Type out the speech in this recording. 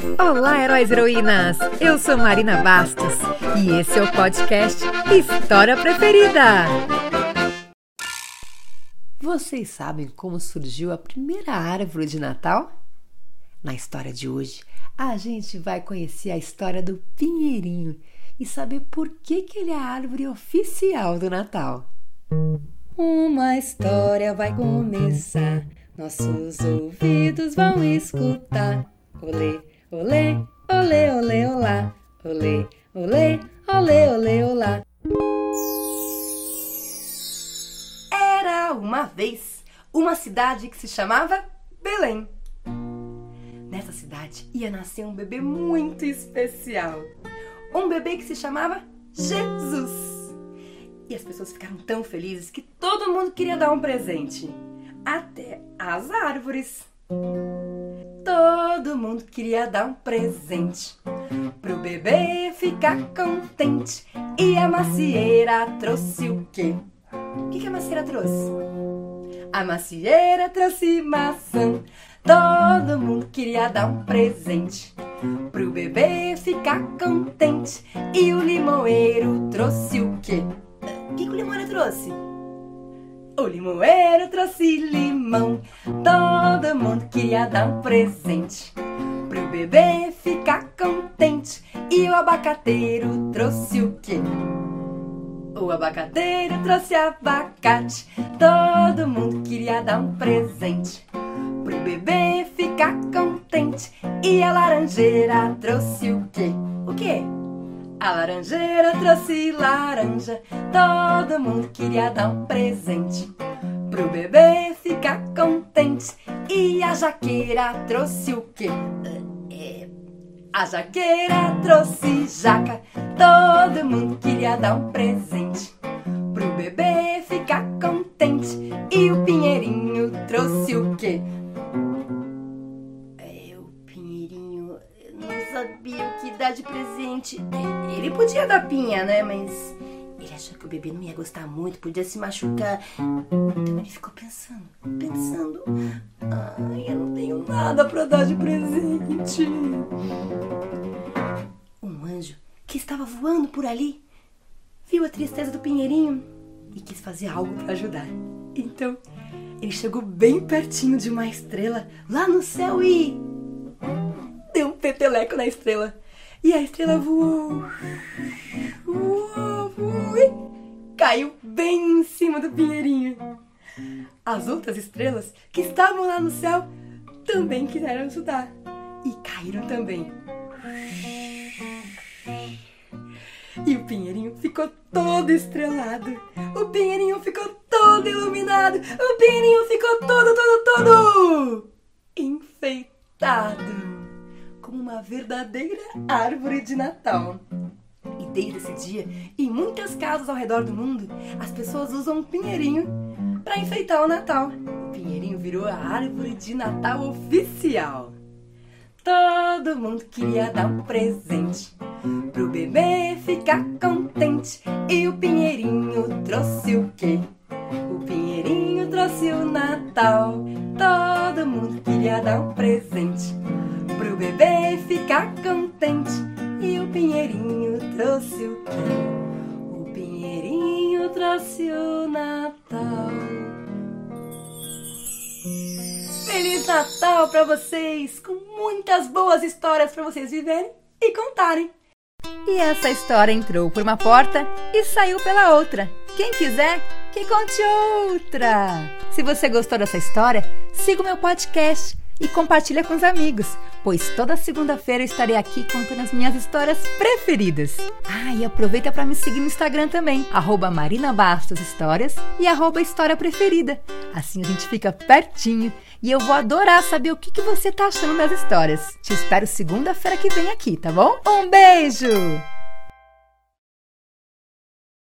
Olá, heróis e heroínas! Eu sou Marina Bastos e esse é o podcast História Preferida. Vocês sabem como surgiu a primeira árvore de Natal? Na história de hoje, a gente vai conhecer a história do Pinheirinho e saber por que, que ele é a árvore oficial do Natal. Uma história vai começar, nossos ouvidos vão escutar. Olê, olê, olê, olê, olá. Olê, olê, olê, olê, olá. Era uma vez uma cidade que se chamava Belém. Nessa cidade ia nascer um bebê muito especial. Um bebê que se chamava Jesus. E as pessoas ficaram tão felizes que todo mundo queria dar um presente. Até as árvores. Todo mundo queria dar um presente pro bebê ficar contente. E a macieira trouxe o quê? O que, que a macieira trouxe? A macieira trouxe maçã. Todo mundo queria dar um presente pro bebê ficar contente. E o limoeiro trouxe o quê? O que, que o limoeiro trouxe? O limoeiro trouxe limão. Todo mundo queria dar um presente pro bebê ficar contente. E o abacateiro trouxe o quê? O abacateiro trouxe abacate. Todo mundo queria dar um presente pro bebê ficar contente. E a laranjeira trouxe o quê? O quê? A laranjeira trouxe laranja, todo mundo queria dar um presente pro bebê ficar contente. E a jaqueira trouxe o quê? É, a jaqueira trouxe jaca, todo mundo queria dar um presente pro bebê ficar contente. E o pinheirinho trouxe o quê? sabia o que dar de presente. Ele podia dar pinha, né? Mas achou que o bebê não ia gostar muito, podia se machucar. Então ele ficou pensando, pensando. Ai, eu não tenho nada para dar de presente. Um anjo que estava voando por ali viu a tristeza do pinheirinho e quis fazer algo para ajudar. Então ele chegou bem pertinho de uma estrela lá no céu e deu um peteleco na estrela. E a estrela voou. Caiu bem em cima do pinheirinho. As outras estrelas que estavam lá no céu também quiseram ajudar e caíram também. E o pinheirinho ficou todo estrelado. O pinheirinho ficou todo iluminado. O pinheirinho ficou todo, todo, todo enfeitado como uma verdadeira árvore de Natal. Desde esse dia, em muitas casas ao redor do mundo, as pessoas usam um pinheirinho para enfeitar o Natal. O pinheirinho virou a árvore de Natal oficial. Todo mundo queria dar um presente pro bebê ficar contente. E o pinheirinho trouxe o quê? O pinheirinho trouxe o Natal. Todo mundo queria dar um presente pro bebê ficar contente. Quê? O pinheirinho trouxe o Natal. Feliz Natal para vocês, com muitas boas histórias para vocês viverem e contarem. E essa história entrou por uma porta e saiu pela outra. Quem quiser, que conte outra. Se você gostou dessa história, siga o meu podcast e compartilha com os amigos, pois toda segunda-feira eu estarei aqui contando as minhas histórias preferidas. Ah, e aproveita para me seguir no Instagram também, arroba Marina Bastos Histórias e arroba História Preferida. Assim a gente fica pertinho e eu vou adorar saber o que, que você tá achando das histórias. Te espero segunda-feira que vem aqui, tá bom? Um beijo!